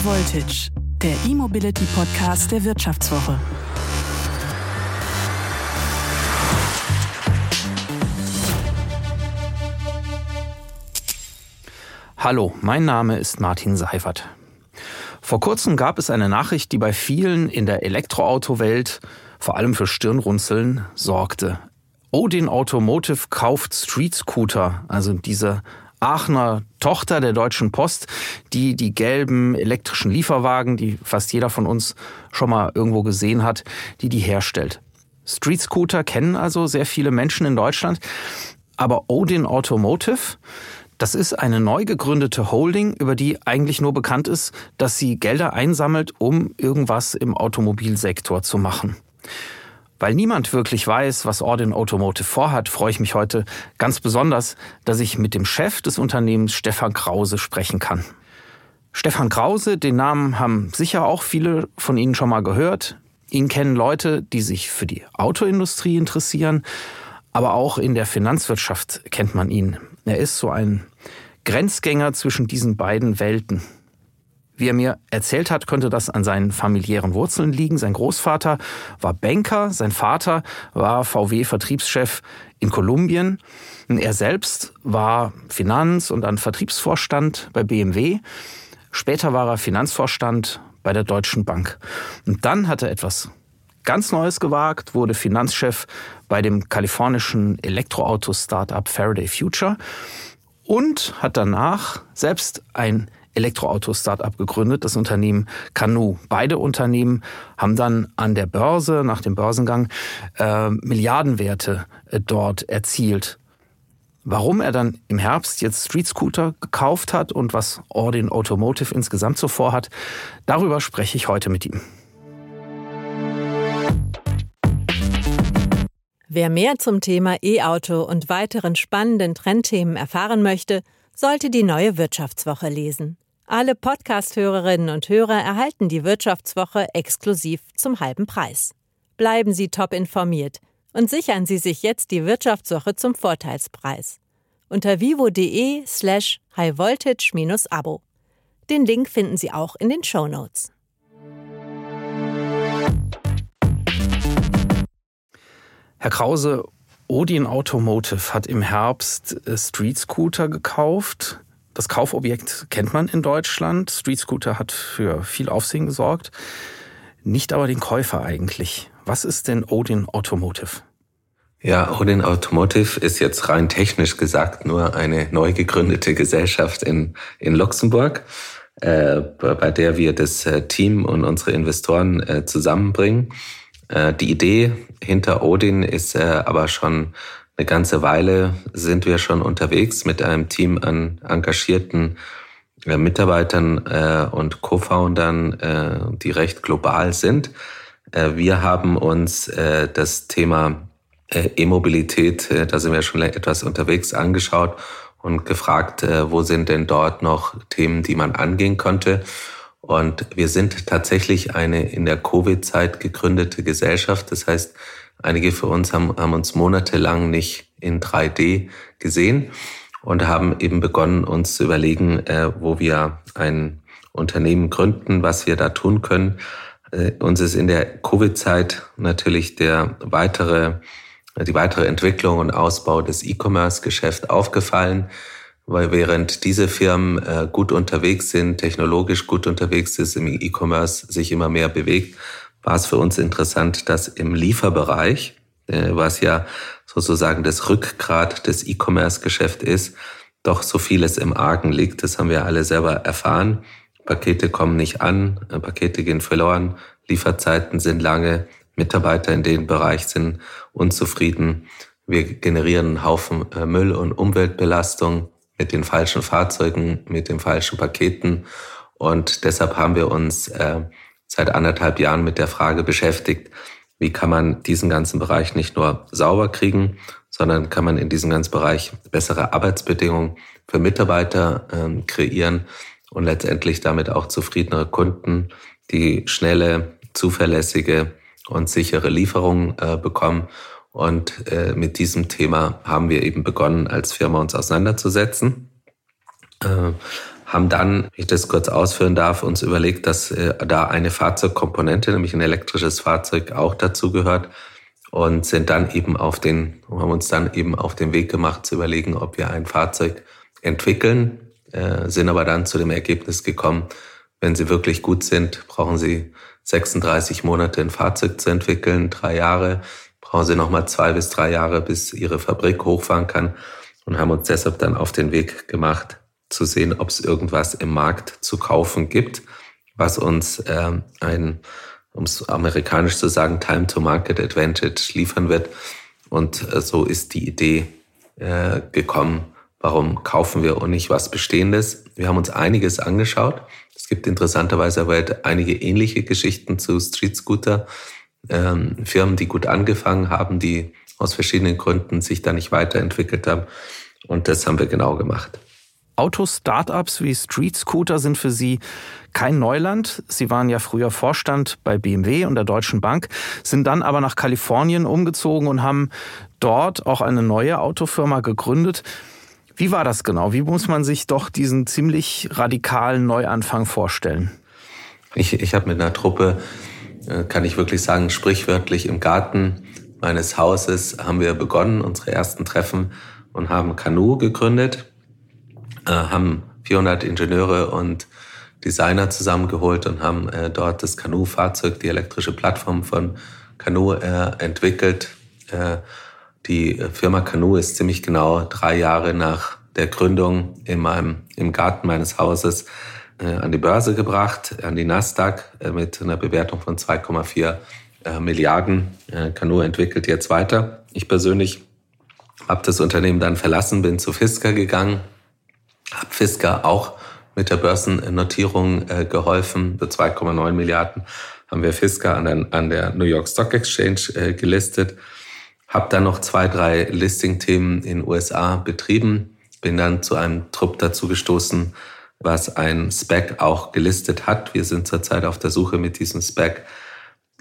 High Voltage, der E-Mobility Podcast der Wirtschaftswoche. Hallo, mein Name ist Martin Seifert. Vor kurzem gab es eine Nachricht, die bei vielen in der Elektroautowelt vor allem für Stirnrunzeln sorgte. Odin Automotive kauft Street Scooter, also diese Aachener Tochter der Deutschen Post, die die gelben elektrischen Lieferwagen, die fast jeder von uns schon mal irgendwo gesehen hat, die die herstellt. Street Scooter kennen also sehr viele Menschen in Deutschland, aber Odin Automotive, das ist eine neu gegründete Holding, über die eigentlich nur bekannt ist, dass sie Gelder einsammelt, um irgendwas im Automobilsektor zu machen. Weil niemand wirklich weiß, was Ordin Automotive vorhat, freue ich mich heute ganz besonders, dass ich mit dem Chef des Unternehmens Stefan Krause sprechen kann. Stefan Krause, den Namen haben sicher auch viele von Ihnen schon mal gehört. Ihn kennen Leute, die sich für die Autoindustrie interessieren, aber auch in der Finanzwirtschaft kennt man ihn. Er ist so ein Grenzgänger zwischen diesen beiden Welten. Wie er mir erzählt hat, könnte das an seinen familiären Wurzeln liegen. Sein Großvater war Banker, sein Vater war VW-Vertriebschef in Kolumbien. Er selbst war Finanz- und dann Vertriebsvorstand bei BMW. Später war er Finanzvorstand bei der Deutschen Bank. Und dann hat er etwas ganz Neues gewagt, wurde Finanzchef bei dem kalifornischen Elektroauto-Startup Faraday Future und hat danach selbst ein Elektroauto-Startup gegründet, das Unternehmen Canoe. Beide Unternehmen haben dann an der Börse nach dem Börsengang äh, Milliardenwerte äh, dort erzielt. Warum er dann im Herbst jetzt Street Scooter gekauft hat und was Ordin Automotive insgesamt so vorhat, darüber spreche ich heute mit ihm. Wer mehr zum Thema E-Auto und weiteren spannenden Trendthemen erfahren möchte, sollte die neue Wirtschaftswoche lesen. Alle Podcast-Hörerinnen und Hörer erhalten die Wirtschaftswoche exklusiv zum halben Preis. Bleiben Sie top informiert und sichern Sie sich jetzt die Wirtschaftswoche zum Vorteilspreis. Unter vivo.de slash highvoltage-abo. Den Link finden Sie auch in den Show Notes. Herr Krause, Odin Automotive hat im Herbst äh, Street Scooter gekauft. Das Kaufobjekt kennt man in Deutschland. Street Scooter hat für viel Aufsehen gesorgt. Nicht aber den Käufer eigentlich. Was ist denn Odin Automotive? Ja, Odin Automotive ist jetzt rein technisch gesagt nur eine neu gegründete Gesellschaft in, in Luxemburg, äh, bei der wir das äh, Team und unsere Investoren äh, zusammenbringen. Äh, die Idee hinter Odin ist äh, aber schon eine ganze Weile sind wir schon unterwegs mit einem Team an engagierten äh, Mitarbeitern äh, und Co-Foundern, äh, die recht global sind. Äh, wir haben uns äh, das Thema E-Mobilität, da sind wir schon etwas unterwegs, angeschaut und gefragt, wo sind denn dort noch Themen, die man angehen könnte. Und wir sind tatsächlich eine in der Covid-Zeit gegründete Gesellschaft. Das heißt, Einige für uns haben, haben uns monatelang nicht in 3D gesehen und haben eben begonnen, uns zu überlegen, äh, wo wir ein Unternehmen gründen, was wir da tun können. Äh, uns ist in der Covid-Zeit natürlich der weitere, die weitere Entwicklung und Ausbau des E-Commerce-Geschäfts aufgefallen, weil während diese Firmen äh, gut unterwegs sind, technologisch gut unterwegs ist, im E-Commerce sich immer mehr bewegt, war es für uns interessant, dass im Lieferbereich, äh, was ja sozusagen das Rückgrat des E-Commerce-Geschäft ist, doch so vieles im Argen liegt. Das haben wir alle selber erfahren. Pakete kommen nicht an, äh, Pakete gehen verloren, Lieferzeiten sind lange, Mitarbeiter in dem Bereich sind unzufrieden. Wir generieren einen Haufen äh, Müll und Umweltbelastung mit den falschen Fahrzeugen, mit den falschen Paketen. Und deshalb haben wir uns äh, seit anderthalb Jahren mit der Frage beschäftigt, wie kann man diesen ganzen Bereich nicht nur sauber kriegen, sondern kann man in diesem ganzen Bereich bessere Arbeitsbedingungen für Mitarbeiter äh, kreieren und letztendlich damit auch zufriedenere Kunden, die schnelle, zuverlässige und sichere Lieferungen äh, bekommen. Und äh, mit diesem Thema haben wir eben begonnen, als Firma uns auseinanderzusetzen. Äh, haben dann, wenn ich das kurz ausführen darf, uns überlegt, dass äh, da eine Fahrzeugkomponente, nämlich ein elektrisches Fahrzeug, auch dazu gehört und sind dann eben auf den, haben uns dann eben auf den Weg gemacht zu überlegen, ob wir ein Fahrzeug entwickeln, äh, sind aber dann zu dem Ergebnis gekommen, wenn sie wirklich gut sind, brauchen sie 36 Monate ein Fahrzeug zu entwickeln, drei Jahre, brauchen sie nochmal zwei bis drei Jahre, bis ihre Fabrik hochfahren kann und haben uns deshalb dann auf den Weg gemacht, zu sehen, ob es irgendwas im Markt zu kaufen gibt, was uns äh, ein, um es amerikanisch zu sagen, Time-to-Market-Advantage liefern wird. Und äh, so ist die Idee äh, gekommen, warum kaufen wir und nicht was Bestehendes. Wir haben uns einiges angeschaut. Es gibt interessanterweise aber einige ähnliche Geschichten zu Street Scooter. Ähm, Firmen, die gut angefangen haben, die aus verschiedenen Gründen sich da nicht weiterentwickelt haben. Und das haben wir genau gemacht. Auto-Startups wie Street Scooter sind für Sie kein Neuland. Sie waren ja früher Vorstand bei BMW und der Deutschen Bank, sind dann aber nach Kalifornien umgezogen und haben dort auch eine neue Autofirma gegründet. Wie war das genau? Wie muss man sich doch diesen ziemlich radikalen Neuanfang vorstellen? Ich, ich habe mit einer Truppe, kann ich wirklich sagen, sprichwörtlich im Garten meines Hauses haben wir begonnen, unsere ersten Treffen und haben Kanu gegründet, äh, haben 400 Ingenieure und Designer zusammengeholt und haben äh, dort das Kanu-Fahrzeug, die elektrische Plattform von Kanu äh, entwickelt. Äh, die Firma Kanu ist ziemlich genau drei Jahre nach der Gründung in meinem, im Garten meines Hauses äh, an die Börse gebracht, an die Nasdaq äh, mit einer Bewertung von 2,4 äh, Milliarden. Kanu entwickelt jetzt weiter. Ich persönlich habe das Unternehmen dann verlassen, bin zu Fisker gegangen, habe Fisker auch mit der Börsennotierung äh, geholfen. Für 2,9 Milliarden haben wir Fisker an der, an der New York Stock Exchange äh, gelistet. Habe dann noch zwei, drei Listing-Themen in USA betrieben. Bin dann zu einem Trupp dazu gestoßen, was ein Spec auch gelistet hat. Wir sind zurzeit auf der Suche mit diesem Spec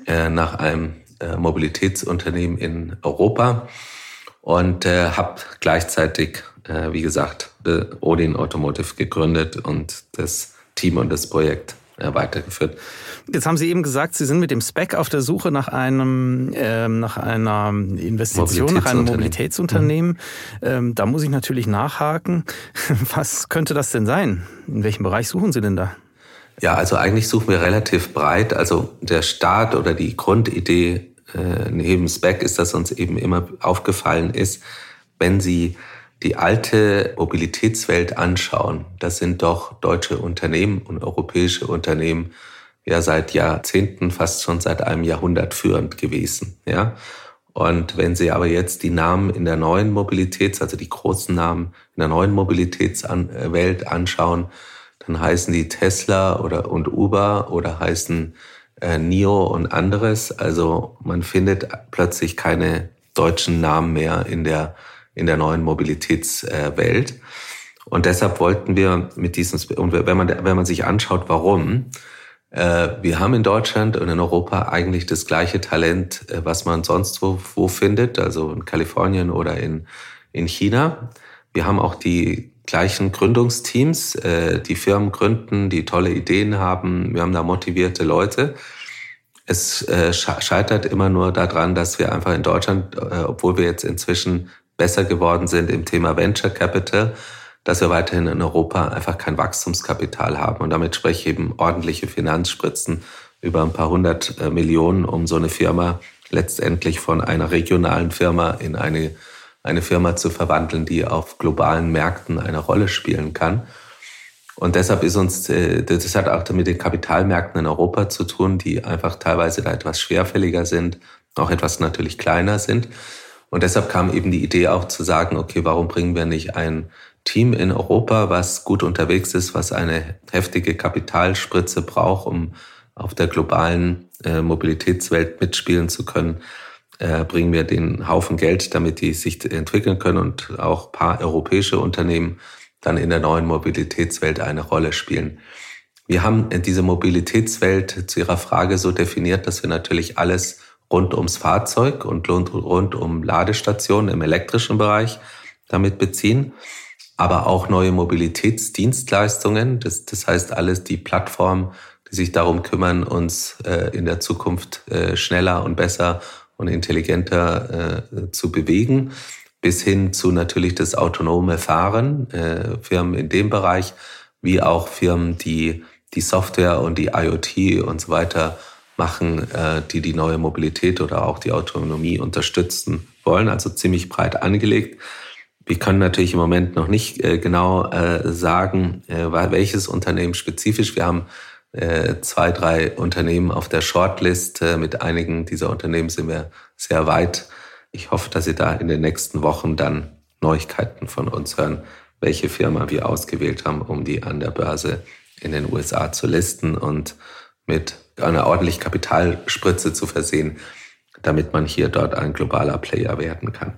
äh, nach einem äh, Mobilitätsunternehmen in Europa und äh, habe gleichzeitig, äh, wie gesagt, Odin Automotive gegründet und das Team und das Projekt äh, weitergeführt. Jetzt haben Sie eben gesagt, Sie sind mit dem Spec auf der Suche nach einem, äh, nach einer Investition, nach einem Mobilitätsunternehmen. Mhm. Ähm, da muss ich natürlich nachhaken. Was könnte das denn sein? In welchem Bereich suchen Sie denn da? Ja, also eigentlich suchen wir relativ breit. Also der Start oder die Grundidee äh, neben Spec ist, dass uns eben immer aufgefallen ist, wenn Sie die alte Mobilitätswelt anschauen, das sind doch deutsche Unternehmen und europäische Unternehmen ja seit Jahrzehnten, fast schon seit einem Jahrhundert führend gewesen, ja. Und wenn Sie aber jetzt die Namen in der neuen Mobilitäts, also die großen Namen in der neuen Mobilitätswelt anschauen, dann heißen die Tesla oder und Uber oder heißen äh, NIO und anderes. Also man findet plötzlich keine deutschen Namen mehr in der, in der neuen Mobilitätswelt. Und deshalb wollten wir mit diesem, und wenn man, wenn man sich anschaut, warum, äh, wir haben in Deutschland und in Europa eigentlich das gleiche Talent, äh, was man sonst wo, wo findet, also in Kalifornien oder in, in China. Wir haben auch die gleichen Gründungsteams, äh, die Firmen gründen, die tolle Ideen haben. Wir haben da motivierte Leute. Es äh, scheitert immer nur daran, dass wir einfach in Deutschland, äh, obwohl wir jetzt inzwischen besser geworden sind im Thema Venture Capital, dass wir weiterhin in Europa einfach kein Wachstumskapital haben. Und damit spreche ich eben ordentliche Finanzspritzen über ein paar hundert Millionen, um so eine Firma letztendlich von einer regionalen Firma in eine eine Firma zu verwandeln, die auf globalen Märkten eine Rolle spielen kann. Und deshalb ist uns, äh, das hat auch mit den Kapitalmärkten in Europa zu tun, die einfach teilweise da etwas schwerfälliger sind, auch etwas natürlich kleiner sind. Und deshalb kam eben die Idee auch zu sagen, okay, warum bringen wir nicht ein Team in Europa, was gut unterwegs ist, was eine heftige Kapitalspritze braucht, um auf der globalen äh, Mobilitätswelt mitspielen zu können, äh, bringen wir den Haufen Geld, damit die sich entwickeln können und auch paar europäische Unternehmen dann in der neuen Mobilitätswelt eine Rolle spielen. Wir haben diese Mobilitätswelt zu Ihrer Frage so definiert, dass wir natürlich alles rund ums Fahrzeug und rund um Ladestationen im elektrischen Bereich damit beziehen. Aber auch neue Mobilitätsdienstleistungen. Das, das heißt alles die Plattform, die sich darum kümmern, uns äh, in der Zukunft äh, schneller und besser und intelligenter äh, zu bewegen, bis hin zu natürlich das autonome Fahren, äh, Firmen in dem Bereich, wie auch Firmen, die die Software und die IoT und so weiter machen, äh, die die neue Mobilität oder auch die Autonomie unterstützen wollen. Also ziemlich breit angelegt. Wir können natürlich im Moment noch nicht äh, genau äh, sagen, äh, welches Unternehmen spezifisch. Wir haben zwei, drei Unternehmen auf der Shortlist. Mit einigen dieser Unternehmen sind wir sehr weit. Ich hoffe, dass Sie da in den nächsten Wochen dann Neuigkeiten von uns hören, welche Firma wir ausgewählt haben, um die an der Börse in den USA zu listen und mit einer ordentlichen Kapitalspritze zu versehen, damit man hier dort ein globaler Player werden kann.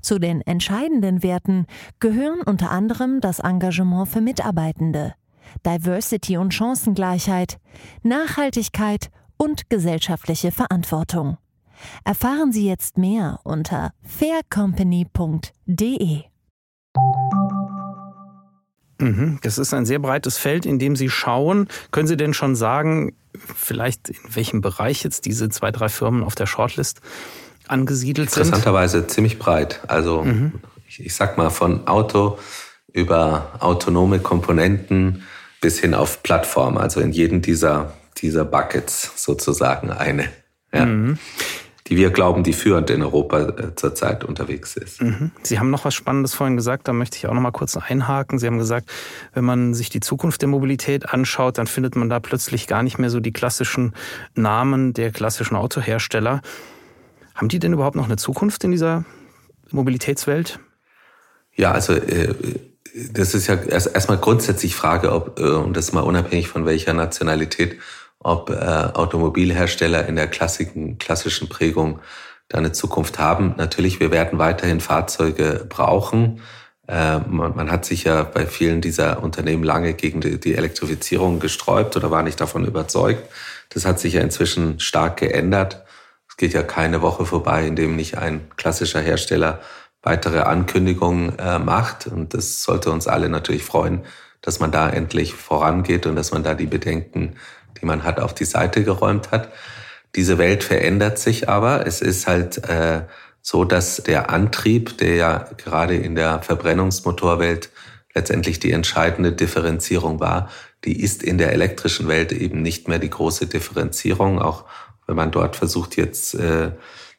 Zu den entscheidenden Werten gehören unter anderem das Engagement für Mitarbeitende, Diversity und Chancengleichheit, Nachhaltigkeit und gesellschaftliche Verantwortung. Erfahren Sie jetzt mehr unter faircompany.de. Mhm, das ist ein sehr breites Feld, in dem Sie schauen. Können Sie denn schon sagen, vielleicht in welchem Bereich jetzt diese zwei, drei Firmen auf der Shortlist angesiedelt sind? Interessanterweise ziemlich breit. Also mhm. ich, ich sag mal von Auto über autonome Komponenten bis hin auf Plattform. Also in jedem dieser, dieser Buckets sozusagen eine. Ja. Mhm die wir glauben, die führend in Europa äh, zurzeit unterwegs ist. Mhm. Sie haben noch was Spannendes vorhin gesagt, da möchte ich auch noch mal kurz einhaken. Sie haben gesagt, wenn man sich die Zukunft der Mobilität anschaut, dann findet man da plötzlich gar nicht mehr so die klassischen Namen der klassischen Autohersteller. Haben die denn überhaupt noch eine Zukunft in dieser Mobilitätswelt? Ja, also äh, das ist ja erstmal grundsätzlich Frage, ob, äh, und das mal unabhängig von welcher Nationalität, ob äh, Automobilhersteller in der klassischen, klassischen Prägung da eine Zukunft haben. Natürlich, wir werden weiterhin Fahrzeuge brauchen. Man, hat sich ja bei vielen dieser Unternehmen lange gegen die Elektrifizierung gesträubt oder war nicht davon überzeugt. Das hat sich ja inzwischen stark geändert. Es geht ja keine Woche vorbei, in dem nicht ein klassischer Hersteller weitere Ankündigungen äh, macht. Und das sollte uns alle natürlich freuen, dass man da endlich vorangeht und dass man da die Bedenken die man hat, auf die Seite geräumt hat. Diese Welt verändert sich aber. Es ist halt äh, so, dass der Antrieb, der ja gerade in der Verbrennungsmotorwelt letztendlich die entscheidende Differenzierung war, die ist in der elektrischen Welt eben nicht mehr die große Differenzierung, auch wenn man dort versucht jetzt äh,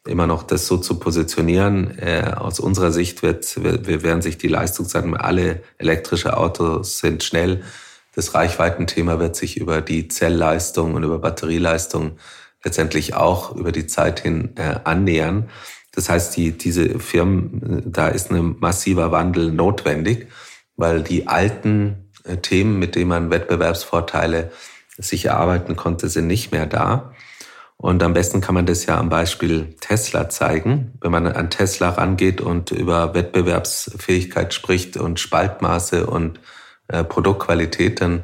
immer noch das so zu positionieren. Äh, aus unserer Sicht wird, wir werden sich die Leistungszeiten, alle elektrische Autos sind schnell, das Reichweitenthema wird sich über die Zellleistung und über Batterieleistung letztendlich auch über die Zeit hin äh, annähern. Das heißt, die, diese Firmen, da ist ein massiver Wandel notwendig, weil die alten äh, Themen, mit denen man Wettbewerbsvorteile sich erarbeiten konnte, sind nicht mehr da. Und am besten kann man das ja am Beispiel Tesla zeigen. Wenn man an Tesla rangeht und über Wettbewerbsfähigkeit spricht und Spaltmaße und äh, Produktqualität, dann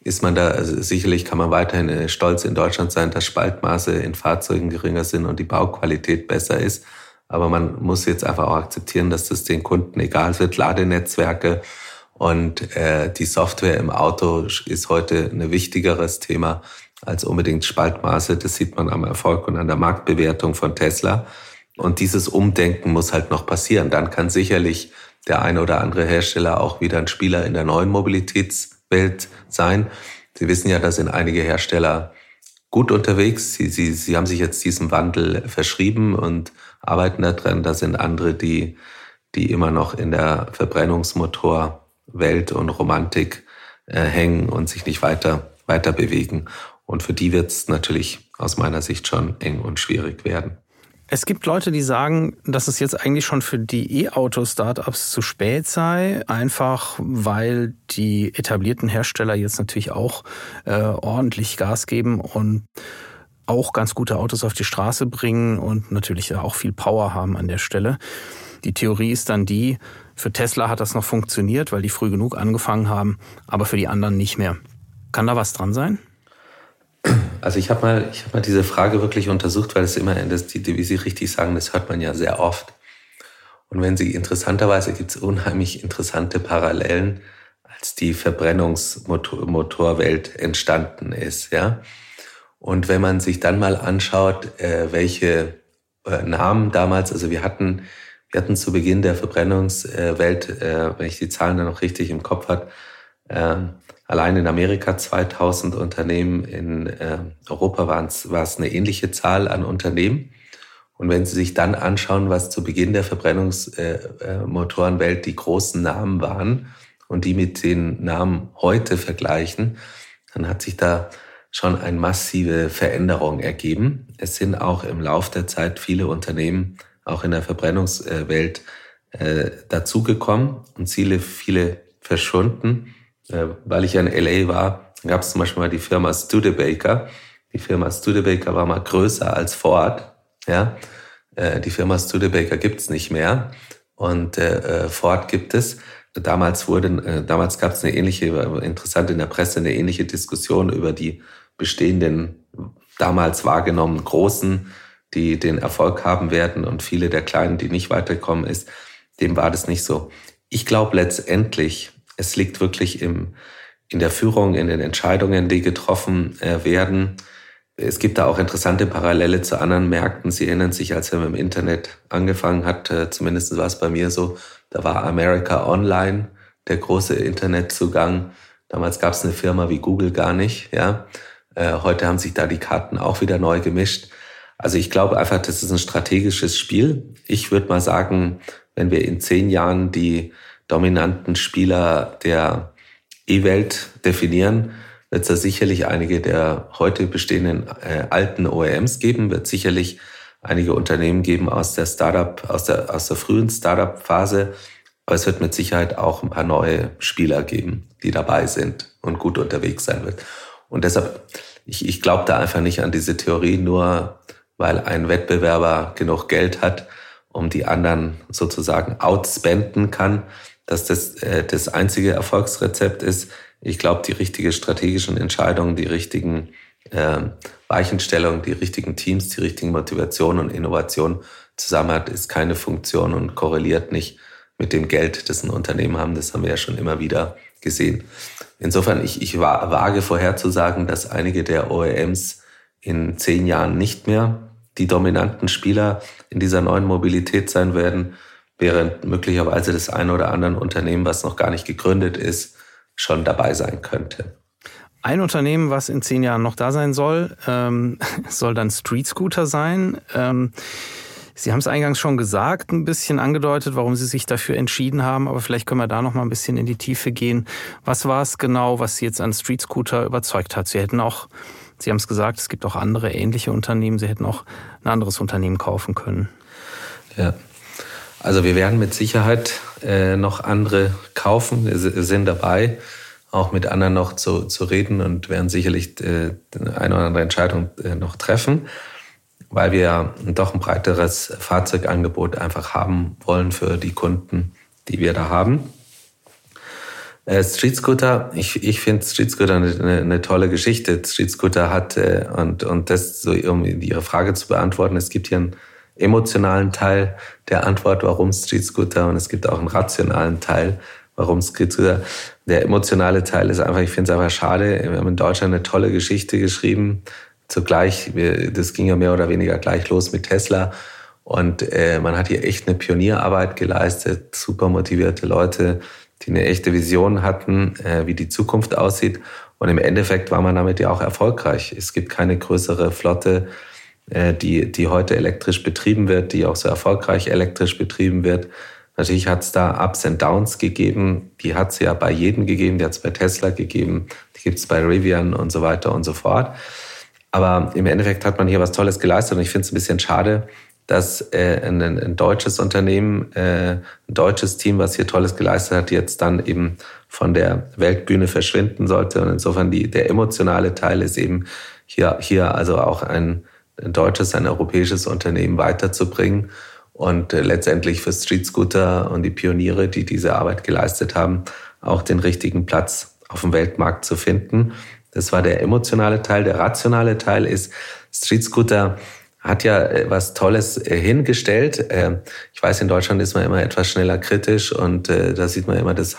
ist man da, also sicherlich kann man weiterhin äh, stolz in Deutschland sein, dass Spaltmaße in Fahrzeugen geringer sind und die Bauqualität besser ist. Aber man muss jetzt einfach auch akzeptieren, dass das den Kunden egal wird. Ladenetzwerke und äh, die Software im Auto ist heute ein wichtigeres Thema als unbedingt Spaltmaße. Das sieht man am Erfolg und an der Marktbewertung von Tesla. Und dieses Umdenken muss halt noch passieren. Dann kann sicherlich der eine oder andere Hersteller auch wieder ein Spieler in der neuen Mobilitätswelt sein. Sie wissen ja, da sind einige Hersteller gut unterwegs. Sie, sie, sie haben sich jetzt diesem Wandel verschrieben und arbeiten daran. Da sind andere, die, die immer noch in der Verbrennungsmotorwelt und Romantik äh, hängen und sich nicht weiter, weiter bewegen. Und für die wird es natürlich aus meiner Sicht schon eng und schwierig werden. Es gibt Leute, die sagen, dass es jetzt eigentlich schon für die E-Auto-Startups zu spät sei, einfach weil die etablierten Hersteller jetzt natürlich auch äh, ordentlich Gas geben und auch ganz gute Autos auf die Straße bringen und natürlich auch viel Power haben an der Stelle. Die Theorie ist dann die, für Tesla hat das noch funktioniert, weil die früh genug angefangen haben, aber für die anderen nicht mehr. Kann da was dran sein? Also ich habe mal, ich mal diese Frage wirklich untersucht, weil es immer, das, wie Sie richtig sagen, das hört man ja sehr oft. Und wenn Sie interessanterweise gibt es unheimlich interessante Parallelen, als die Verbrennungsmotorwelt entstanden ist, ja. Und wenn man sich dann mal anschaut, äh, welche äh, Namen damals, also wir hatten, wir hatten zu Beginn der Verbrennungswelt, äh, wenn ich die Zahlen dann noch richtig im Kopf hat, ähm, Allein in Amerika 2000 Unternehmen, in äh, Europa war es eine ähnliche Zahl an Unternehmen. Und wenn Sie sich dann anschauen, was zu Beginn der Verbrennungsmotorenwelt äh, äh, die großen Namen waren und die mit den Namen heute vergleichen, dann hat sich da schon eine massive Veränderung ergeben. Es sind auch im Lauf der Zeit viele Unternehmen, auch in der Verbrennungswelt, äh, dazugekommen und viele, viele verschwunden. Äh, weil ich ja in LA war, gab es zum Beispiel mal die Firma Studebaker. Die Firma Studebaker war mal größer als Ford. Ja, äh, die Firma Studebaker gibt's nicht mehr und äh, Ford gibt es. Damals wurde, damals gab es eine ähnliche, interessant in der Presse eine ähnliche Diskussion über die bestehenden, damals wahrgenommenen Großen, die den Erfolg haben werden und viele der Kleinen, die nicht weiterkommen ist. Dem war das nicht so. Ich glaube letztendlich, es liegt wirklich im, in der Führung, in den Entscheidungen, die getroffen äh, werden. Es gibt da auch interessante Parallele zu anderen Märkten. Sie erinnern sich, als er mit dem Internet angefangen hat, äh, zumindest war es bei mir so, da war America Online der große Internetzugang. Damals gab es eine Firma wie Google gar nicht. Ja, äh, heute haben sich da die Karten auch wieder neu gemischt. Also ich glaube einfach, das ist ein strategisches Spiel. Ich würde mal sagen, wenn wir in zehn Jahren die dominanten Spieler der E-Welt definieren, wird es da sicherlich einige der heute bestehenden äh, alten OEMs geben, wird sicherlich einige Unternehmen geben aus der Startup, aus der, aus der frühen Startup-Phase. Aber es wird mit Sicherheit auch ein paar neue Spieler geben, die dabei sind und gut unterwegs sein wird. Und deshalb, ich, ich glaube da einfach nicht an diese Theorie, nur weil ein Wettbewerber genug Geld hat, um die anderen sozusagen outspenden kann, dass das äh, das einzige Erfolgsrezept ist. Ich glaube, die richtige strategischen Entscheidungen, die richtigen äh, Weichenstellungen, die richtigen Teams, die richtigen Motivationen und Innovationen zusammen hat, ist keine Funktion und korreliert nicht mit dem Geld, das ein Unternehmen haben. Das haben wir ja schon immer wieder gesehen. Insofern, ich, ich wage vorherzusagen, dass einige der OEMs in zehn Jahren nicht mehr die dominanten Spieler in dieser neuen Mobilität sein werden, während möglicherweise das eine oder andere Unternehmen, was noch gar nicht gegründet ist, schon dabei sein könnte. Ein Unternehmen, was in zehn Jahren noch da sein soll, ähm, soll dann Street Scooter sein. Ähm, Sie haben es eingangs schon gesagt, ein bisschen angedeutet, warum Sie sich dafür entschieden haben, aber vielleicht können wir da noch mal ein bisschen in die Tiefe gehen. Was war es genau, was Sie jetzt an Street Scooter überzeugt hat? Sie hätten auch, Sie haben es gesagt, es gibt auch andere ähnliche Unternehmen, Sie hätten auch ein anderes Unternehmen kaufen können. Ja, also wir werden mit Sicherheit äh, noch andere kaufen. Wir sind dabei, auch mit anderen noch zu, zu reden und werden sicherlich äh, eine oder andere Entscheidung äh, noch treffen, weil wir doch ein breiteres Fahrzeugangebot einfach haben wollen für die Kunden, die wir da haben. Äh, Street Scooter, ich, ich finde Street Scooter eine, eine, tolle Geschichte. Street Scooter hat, äh, und, und das so, um Ihre Frage zu beantworten, es gibt hier ein emotionalen Teil der Antwort, warum Street Scooter und es gibt auch einen rationalen Teil, warum Street Scooter. Der emotionale Teil ist einfach, ich finde es einfach schade. Wir haben in Deutschland eine tolle Geschichte geschrieben. Zugleich, das ging ja mehr oder weniger gleich los mit Tesla. Und äh, man hat hier echt eine Pionierarbeit geleistet, super motivierte Leute, die eine echte Vision hatten, äh, wie die Zukunft aussieht. Und im Endeffekt war man damit ja auch erfolgreich. Es gibt keine größere Flotte die, die heute elektrisch betrieben wird, die auch so erfolgreich elektrisch betrieben wird. Natürlich hat es da Ups und Downs gegeben. Die hat es ja bei jedem gegeben. Die hat es bei Tesla gegeben. Die gibt es bei Rivian und so weiter und so fort. Aber im Endeffekt hat man hier was Tolles geleistet und ich finde es ein bisschen schade, dass äh, ein, ein, deutsches Unternehmen, äh, ein deutsches Team, was hier Tolles geleistet hat, jetzt dann eben von der Weltbühne verschwinden sollte. Und insofern die, der emotionale Teil ist eben hier, hier also auch ein, ein deutsches, ein europäisches Unternehmen weiterzubringen und äh, letztendlich für Street Scooter und die Pioniere, die diese Arbeit geleistet haben, auch den richtigen Platz auf dem Weltmarkt zu finden. Das war der emotionale Teil. Der rationale Teil ist, Street Scooter hat ja äh, was Tolles äh, hingestellt. Ähm, ich weiß, in Deutschland ist man immer etwas schneller kritisch und da sieht man immer das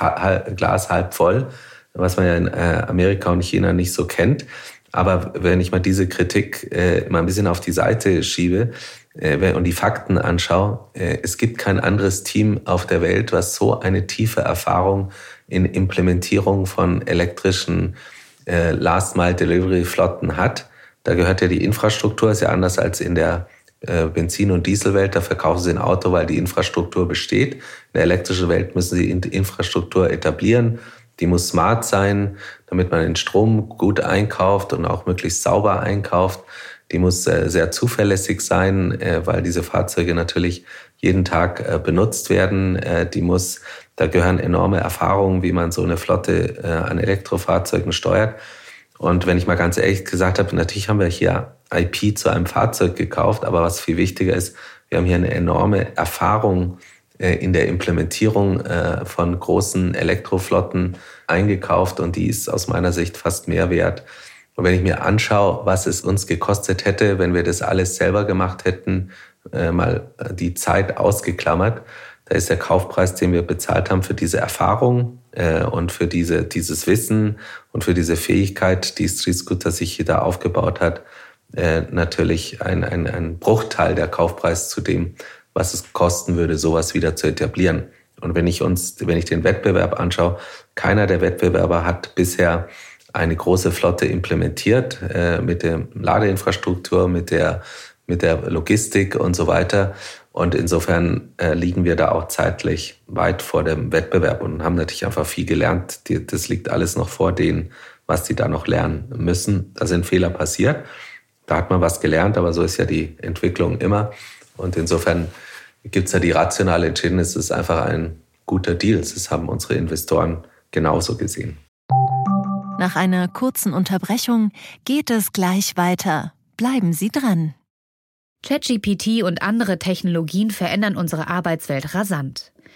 Glas halb voll, was man ja in Amerika und China nicht so kennt. Aber wenn ich mal diese Kritik mal ein bisschen auf die Seite schiebe und die Fakten anschaue, es gibt kein anderes Team auf der Welt, was so eine tiefe Erfahrung in Implementierung von elektrischen Last-Mile-Delivery-Flotten hat da gehört ja die Infrastruktur, ist ja anders als in der äh, Benzin- und Dieselwelt. Da verkaufen sie ein Auto, weil die Infrastruktur besteht. In der elektrischen Welt müssen sie Infrastruktur etablieren. Die muss smart sein, damit man den Strom gut einkauft und auch möglichst sauber einkauft. Die muss äh, sehr zuverlässig sein, äh, weil diese Fahrzeuge natürlich jeden Tag benutzt werden. Die muss, da gehören enorme Erfahrungen, wie man so eine Flotte an Elektrofahrzeugen steuert. Und wenn ich mal ganz ehrlich gesagt habe, natürlich haben wir hier IP zu einem Fahrzeug gekauft, aber was viel wichtiger ist, wir haben hier eine enorme Erfahrung äh, in der Implementierung äh, von großen Elektroflotten eingekauft und die ist aus meiner Sicht fast mehr wert. Und wenn ich mir anschaue, was es uns gekostet hätte, wenn wir das alles selber gemacht hätten, äh, mal die Zeit ausgeklammert, da ist der Kaufpreis, den wir bezahlt haben für diese Erfahrung äh, und für diese, dieses Wissen und für diese Fähigkeit, die Street Scooter sich hier da aufgebaut hat, äh, natürlich ein, ein, ein Bruchteil der Kaufpreis zu dem, was es kosten würde, sowas wieder zu etablieren. Und wenn ich uns, wenn ich den Wettbewerb anschaue, keiner der Wettbewerber hat bisher eine große Flotte implementiert äh, mit der Ladeinfrastruktur, mit der mit der Logistik und so weiter. Und insofern äh, liegen wir da auch zeitlich weit vor dem Wettbewerb und haben natürlich einfach viel gelernt. Die, das liegt alles noch vor denen, was die da noch lernen müssen. Da sind Fehler passiert. Da hat man was gelernt, aber so ist ja die Entwicklung immer. Und insofern gibt es ja die rationale Entscheidung, es ist einfach ein guter Deal. Das haben unsere Investoren genauso gesehen. Nach einer kurzen Unterbrechung geht es gleich weiter. Bleiben Sie dran. ChatGPT und andere Technologien verändern unsere Arbeitswelt rasant.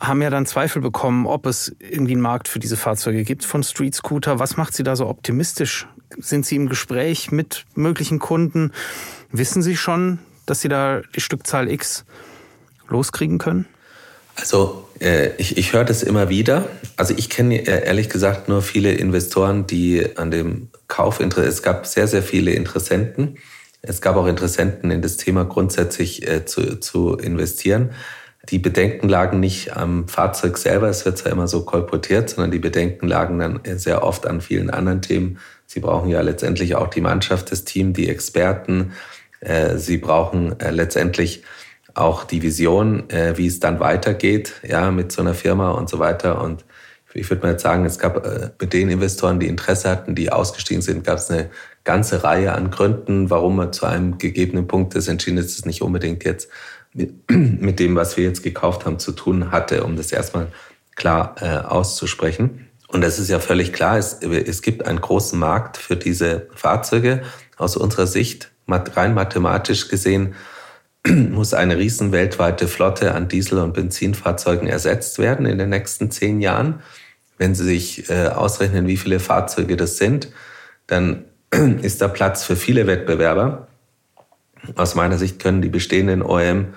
haben ja dann Zweifel bekommen, ob es irgendwie einen Markt für diese Fahrzeuge gibt von Street Scooter. Was macht Sie da so optimistisch? Sind Sie im Gespräch mit möglichen Kunden? Wissen Sie schon, dass Sie da die Stückzahl X loskriegen können? Also äh, ich, ich höre das immer wieder. Also ich kenne äh, ehrlich gesagt nur viele Investoren, die an dem Kauf interessiert. Es gab sehr, sehr viele Interessenten. Es gab auch Interessenten in das Thema grundsätzlich äh, zu, zu investieren. Die Bedenken lagen nicht am Fahrzeug selber, es wird zwar immer so kolportiert, sondern die Bedenken lagen dann sehr oft an vielen anderen Themen. Sie brauchen ja letztendlich auch die Mannschaft, das Team, die Experten. Äh, sie brauchen äh, letztendlich auch die Vision, äh, wie es dann weitergeht, ja, mit so einer Firma und so weiter. Und ich würde mal jetzt sagen, es gab mit den Investoren, die Interesse hatten, die ausgestiegen sind, gab es eine ganze Reihe an Gründen, warum man zu einem gegebenen Punkt das entschieden ist, es nicht unbedingt jetzt mit, dem, was wir jetzt gekauft haben, zu tun hatte, um das erstmal klar äh, auszusprechen. Und das ist ja völlig klar, es, es gibt einen großen Markt für diese Fahrzeuge. Aus unserer Sicht, rein mathematisch gesehen, muss eine riesen weltweite Flotte an Diesel- und Benzinfahrzeugen ersetzt werden in den nächsten zehn Jahren. Wenn Sie sich äh, ausrechnen, wie viele Fahrzeuge das sind, dann ist da Platz für viele Wettbewerber. Aus meiner Sicht können die bestehenden OEM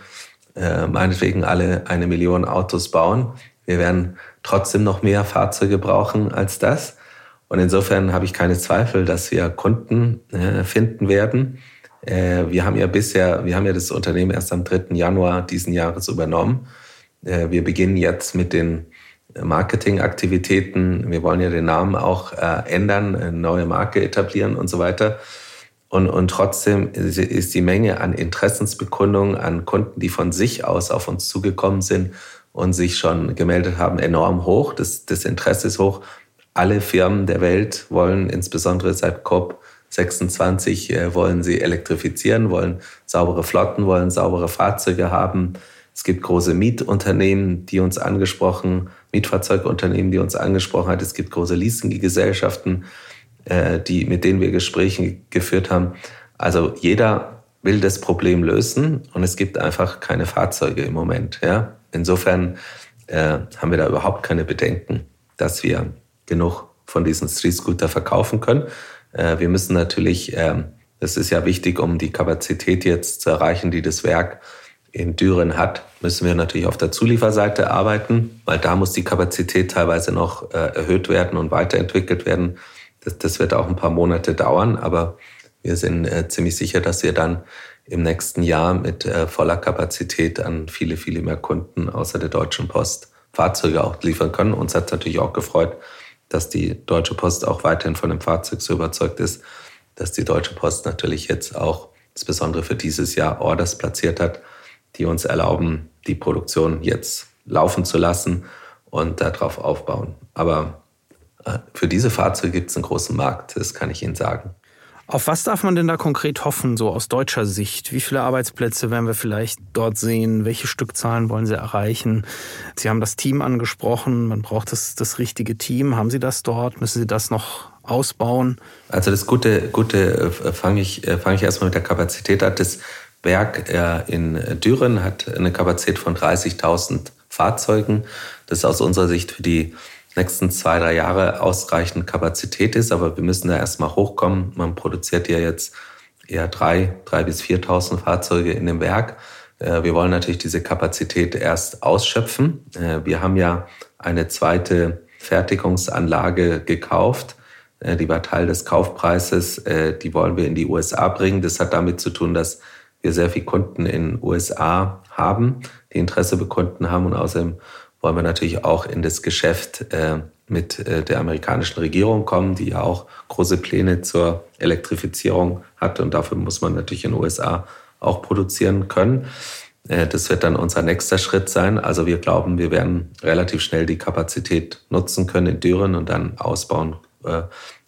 äh, meinetwegen alle eine Million Autos bauen. Wir werden trotzdem noch mehr Fahrzeuge brauchen als das. Und insofern habe ich keine Zweifel, dass wir Kunden äh, finden werden. Äh, wir haben ja bisher, wir haben ja das Unternehmen erst am 3. Januar diesen Jahres übernommen. Äh, wir beginnen jetzt mit den Marketingaktivitäten. Wir wollen ja den Namen auch äh, ändern, eine neue Marke etablieren und so weiter. Und, und trotzdem ist die Menge an Interessensbekundungen an Kunden, die von sich aus auf uns zugekommen sind und sich schon gemeldet haben, enorm hoch. Das, das Interesse ist hoch. Alle Firmen der Welt wollen, insbesondere seit COP 26, äh, wollen sie elektrifizieren, wollen saubere Flotten, wollen saubere Fahrzeuge haben. Es gibt große Mietunternehmen, die uns angesprochen, Mietfahrzeugunternehmen, die uns angesprochen hat. Es gibt große Leasinggesellschaften, äh, die, mit denen wir Gespräche geführt haben. Also jeder will das Problem lösen und es gibt einfach keine Fahrzeuge im Moment. Ja? Insofern äh, haben wir da überhaupt keine Bedenken, dass wir genug von diesen Street Scooter verkaufen können. Äh, wir müssen natürlich, äh, das ist ja wichtig, um die Kapazität jetzt zu erreichen, die das Werk in Düren hat, müssen wir natürlich auf der Zulieferseite arbeiten, weil da muss die Kapazität teilweise noch äh, erhöht werden und weiterentwickelt werden. Das, das wird auch ein paar Monate dauern, aber wir sind äh, ziemlich sicher, dass wir dann im nächsten Jahr mit äh, voller Kapazität an viele, viele mehr Kunden außer der Deutschen Post Fahrzeuge auch liefern können. Uns hat natürlich auch gefreut, dass die Deutsche Post auch weiterhin von dem Fahrzeug so überzeugt ist, dass die Deutsche Post natürlich jetzt auch insbesondere für dieses Jahr Orders platziert hat, die uns erlauben, die Produktion jetzt laufen zu lassen und darauf aufbauen. Aber für diese Fahrzeuge gibt es einen großen Markt, das kann ich Ihnen sagen. Auf was darf man denn da konkret hoffen, so aus deutscher Sicht? Wie viele Arbeitsplätze werden wir vielleicht dort sehen? Welche Stückzahlen wollen Sie erreichen? Sie haben das Team angesprochen. Man braucht das, das richtige Team. Haben Sie das dort? Müssen Sie das noch ausbauen? Also das Gute, Gute äh, fange ich, äh, fang ich erstmal mit der Kapazität an. Das Werk in Düren hat eine Kapazität von 30.000 Fahrzeugen. Das ist aus unserer Sicht für die nächsten zwei, drei Jahre ausreichend Kapazität ist, aber wir müssen da erstmal hochkommen. Man produziert ja jetzt eher drei, drei bis 4.000 Fahrzeuge in dem Werk. Äh, wir wollen natürlich diese Kapazität erst ausschöpfen. Äh, wir haben ja eine zweite Fertigungsanlage gekauft. Äh, die war Teil des Kaufpreises. Die wollen wir in die USA bringen. Das hat damit zu tun, dass wir sehr viele Kunden in USA haben, die Interesse bekunden haben. Und außerdem wollen wir natürlich auch in das Geschäft äh, mit äh, der amerikanischen Regierung kommen, die ja auch große Pläne zur Elektrifizierung hat. Und dafür muss man natürlich in den USA auch produzieren können. Äh, das wird dann unser nächster Schritt sein. Also wir glauben, wir werden relativ schnell die Kapazität nutzen können in Düren und dann ausbauen, äh,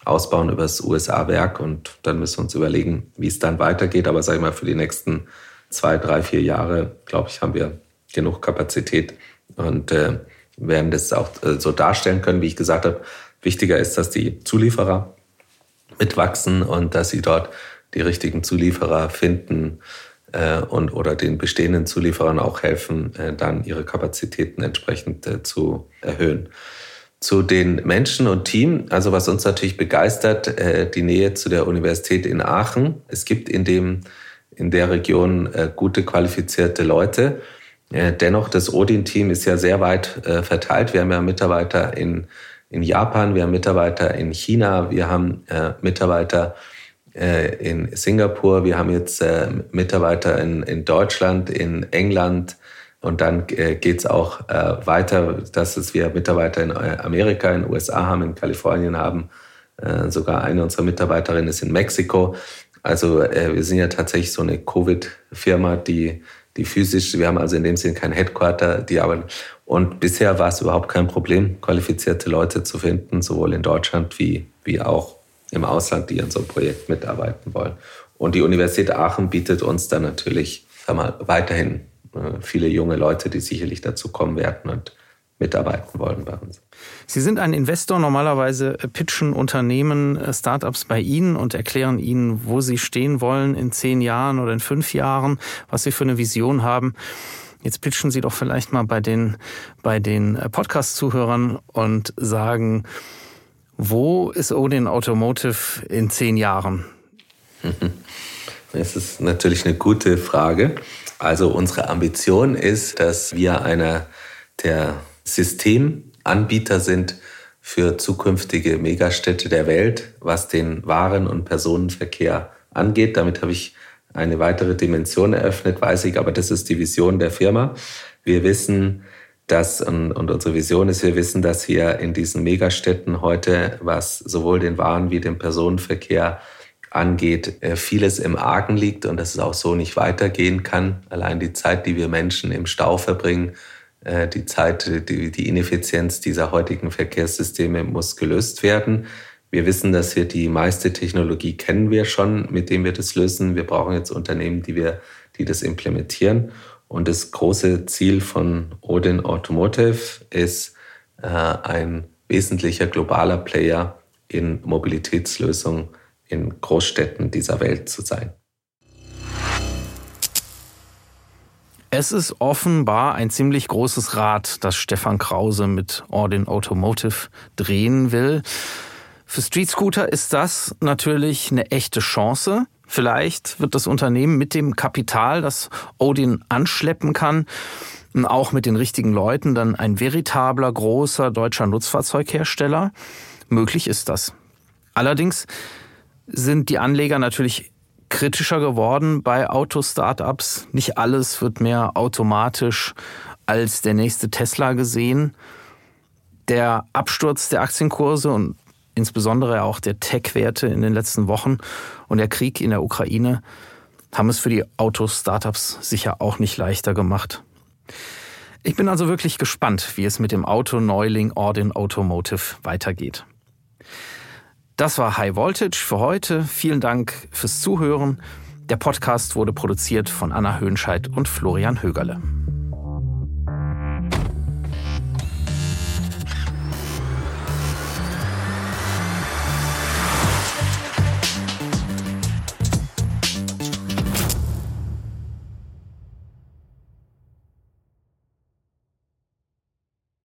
ausbauen über das USA-Werk und dann müssen wir uns überlegen, wie es dann weitergeht. Aber sage ich mal, für die nächsten zwei, drei, vier Jahre, glaube ich, haben wir genug Kapazität und äh, werden das auch äh, so darstellen können, wie ich gesagt habe. Wichtiger ist, dass die Zulieferer mitwachsen und dass sie dort die richtigen Zulieferer finden äh, und oder den bestehenden Zulieferern auch helfen, äh, dann ihre Kapazitäten entsprechend äh, zu erhöhen zu den Menschen und Team. Also was uns natürlich begeistert, äh, die Nähe zu der Universität in Aachen. Es gibt in dem in der Region äh, gute qualifizierte Leute. Äh, dennoch, das Odin-Team ist ja sehr weit verteilt. Wir haben ja Mitarbeiter in, in Japan, wir haben Mitarbeiter in China, wir haben Mitarbeiter in Singapur, wir haben jetzt Mitarbeiter in, in Deutschland, in England, und dann äh, geht es auch äh, weiter, dass wir Mitarbeiter in äh, Amerika, in den USA haben, in Kalifornien haben. Äh, sogar eine unserer Mitarbeiterinnen ist in Mexiko. Also äh, wir sind ja tatsächlich so eine Covid-Firma, die, die physisch, wir haben also in dem Sinne kein Headquarter, die arbeiten. Und bisher war es überhaupt kein Problem, qualifizierte Leute zu finden, sowohl in Deutschland wie, wie auch im Ausland, die an so einem Projekt mitarbeiten wollen. Und die Universität Aachen bietet uns dann natürlich sag mal, weiterhin äh, viele junge Leute, die sicherlich dazu kommen werden und mitarbeiten wollen bei uns. Sie sind ein Investor. Normalerweise pitchen Unternehmen äh, Startups bei Ihnen und erklären Ihnen, wo sie stehen wollen in zehn Jahren oder in fünf Jahren, was sie für eine Vision haben. Jetzt pitchen Sie doch vielleicht mal bei den, bei den äh, Podcast-Zuhörern und sagen, wo ist Odin Automotive in zehn Jahren? Das ist natürlich eine gute Frage. Also unsere Ambition ist, dass wir einer der Systemanbieter sind für zukünftige Megastädte der Welt, was den Waren- und Personenverkehr angeht. Damit habe ich eine weitere Dimension eröffnet, weiß ich, aber das ist die Vision der Firma. Wir wissen, Das und, und unsere Vision ist, wir wissen, dass hier in diesen Megastädten heute, was sowohl den Waren wie den Personenverkehr angeht, äh, vieles im Argen liegt und dass es auch so nicht weitergehen kann. Allein die Zeit, die wir Menschen im Stau verbringen, die Zeit, die, die Ineffizienz dieser heutigen Verkehrssysteme muss gelöst werden. Wir wissen, dass wir die meiste Technologie kennen wir schon, mit dem wir das lösen. Wir brauchen jetzt Unternehmen, die wir, die das implementieren. Und das große Ziel von Odin Automotive ist, äh, ein wesentlicher globaler Player in Mobilitätslösungen in Großstädten dieser Welt zu sein. Es ist offenbar ein ziemlich großes Rad, das Stefan Krause mit Ordin Automotive drehen will. Für Street Scooter ist das natürlich eine echte Chance. Vielleicht wird das Unternehmen mit dem Kapital, das Odin anschleppen kann, auch mit den richtigen Leuten dann ein veritabler großer deutscher Nutzfahrzeughersteller. Möglich ist das. Allerdings sind die Anleger natürlich kritischer geworden bei Autostartups. Nicht alles wird mehr automatisch als der nächste Tesla gesehen. Der Absturz der Aktienkurse und insbesondere auch der Tech-Werte in den letzten Wochen und der Krieg in der Ukraine haben es für die Autostartups sicher auch nicht leichter gemacht. Ich bin also wirklich gespannt, wie es mit dem Auto-Neuling Ordin Automotive weitergeht. Das war High Voltage für heute. Vielen Dank fürs Zuhören. Der Podcast wurde produziert von Anna Höhnscheid und Florian Högerle.